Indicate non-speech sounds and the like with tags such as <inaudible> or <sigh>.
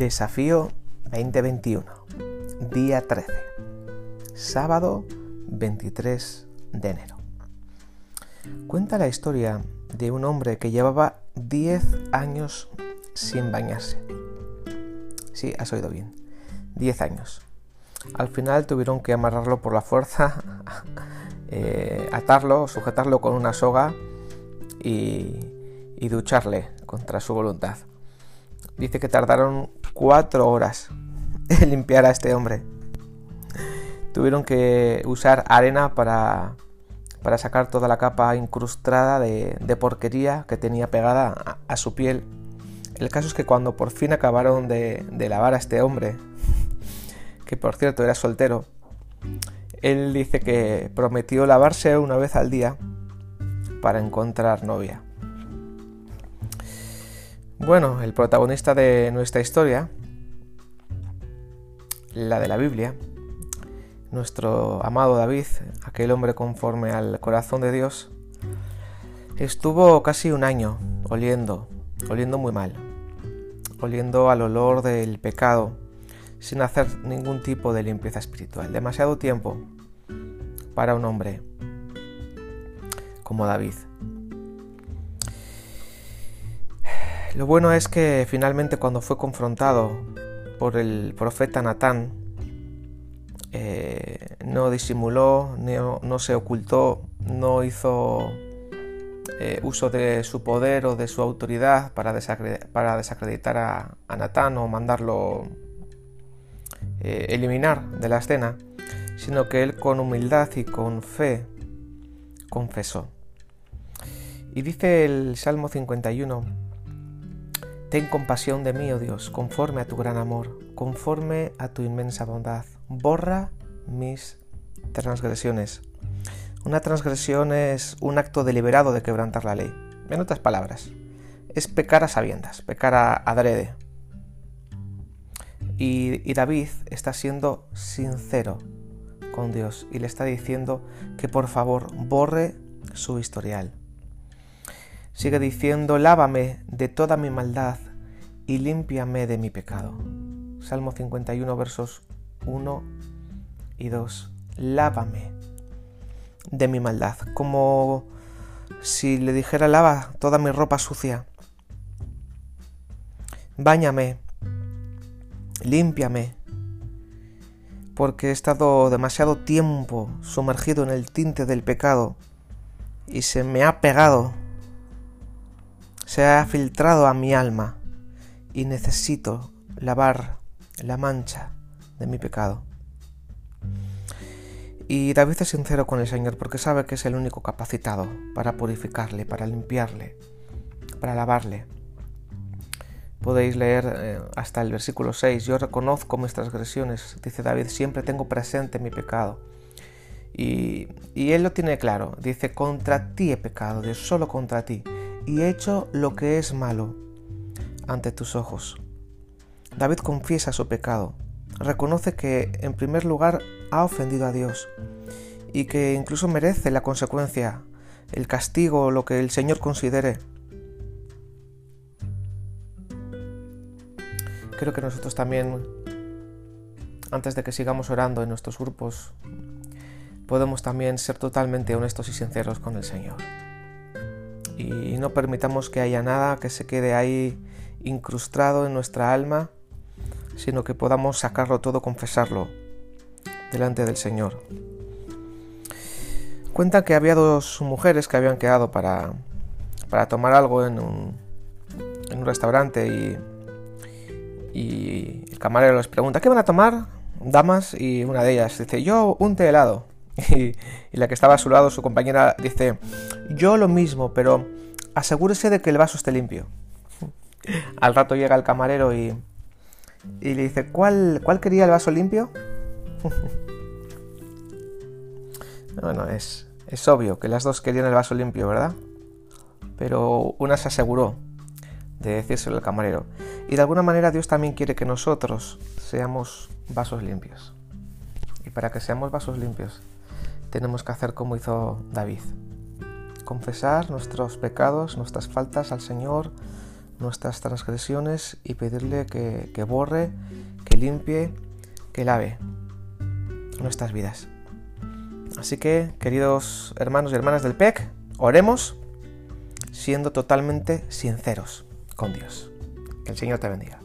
Desafío 2021, día 13, sábado 23 de enero. Cuenta la historia de un hombre que llevaba 10 años sin bañarse. Sí, has oído bien, 10 años. Al final tuvieron que amarrarlo por la fuerza, <laughs> eh, atarlo, sujetarlo con una soga y ducharle contra su voluntad. Dice que tardaron cuatro horas <laughs> limpiar a este hombre. Tuvieron que usar arena para, para sacar toda la capa incrustada de, porquería que tenía pegada a, su piel. El caso es que cuando por fin acabaron de, de lavar a este hombre, <laughs> que por cierto era soltero, él dice que prometió lavarse una vez al día para encontrar novia. Bueno, el protagonista de nuestra historia, la de la Biblia, nuestro amado David, aquel hombre conforme al corazón de Dios, estuvo casi un año oliendo, oliendo muy mal, oliendo al olor del pecado, sin hacer ningún tipo de limpieza espiritual. Demasiado tiempo para un hombre como David. Lo bueno es que finalmente cuando fue confrontado por el profeta Natán, eh, no disimuló, no, se ocultó, no hizo eh, uso de su poder o de su autoridad para, desacreditar a, Natán o mandarlo eh, eliminar de la escena, sino que él con humildad y con fe confesó. Y dice el Salmo 51, Ten compasión de mí, oh Dios, conforme a tu gran amor, conforme a tu inmensa bondad. Borra mis transgresiones. Una transgresión es un acto deliberado de quebrantar la ley. En otras palabras, es pecar a sabiendas, pecar a adrede. Y, y David está siendo sincero con Dios y le está diciendo que por favor borre su historial. Sigue diciendo, lávame de toda mi maldad y límpiame de mi pecado. Salmo 51 versos 1 y 2. Lávame de mi maldad, como si le dijera lava toda mi ropa sucia. Báñame, límpiame, porque he estado demasiado tiempo sumergido en el tinte del pecado y se me ha pegado se ha filtrado a mi alma y necesito lavar la mancha de mi pecado. Y David es sincero con el Señor porque sabe que es el único capacitado para purificarle, para limpiarle, para lavarle. Podéis leer eh, hasta el versículo 6, yo reconozco mis transgresiones, dice David, siempre tengo presente mi pecado. Y, y él lo tiene claro, dice, contra ti he pecado, Dios, solo contra ti y he hecho lo que es malo ante tus ojos. David confiesa su pecado, reconoce que en primer lugar ha ofendido a Dios y que incluso merece la consecuencia, el castigo, lo que el Señor considere. Creo que nosotros también, antes de que sigamos orando en nuestros grupos, podemos también ser totalmente honestos y sinceros con el Señor y no permitamos que haya nada que se quede ahí incrustado en nuestra alma, sino que podamos sacarlo todo, confesarlo delante del Señor. Cuenta que había dos mujeres que habían quedado para, para tomar algo en un, en un restaurante y, y el camarero les pregunta, ¿qué van a tomar? Damas y una de ellas dice, yo un té helado. <laughs> Y, la que estaba a su lado, su compañera, dice, yo lo mismo, pero asegúrese de que el vaso esté limpio. <laughs> Al rato llega el camarero y, y le dice, ¿cuál, ¿cuál quería el vaso limpio? <laughs> bueno, es, es obvio que las dos querían el vaso limpio, ¿verdad? Pero una se aseguró de decírselo al camarero. Y de alguna manera Dios también quiere que nosotros seamos vasos limpios. Y para que seamos vasos limpios, tenemos que hacer como hizo David. Confesar nuestros pecados, nuestras faltas al Señor, nuestras transgresiones y pedirle que, que borre, que limpie, que lave nuestras vidas. Así que, queridos hermanos y hermanas del PEC, oremos siendo totalmente sinceros con Dios. Que el Señor te bendiga.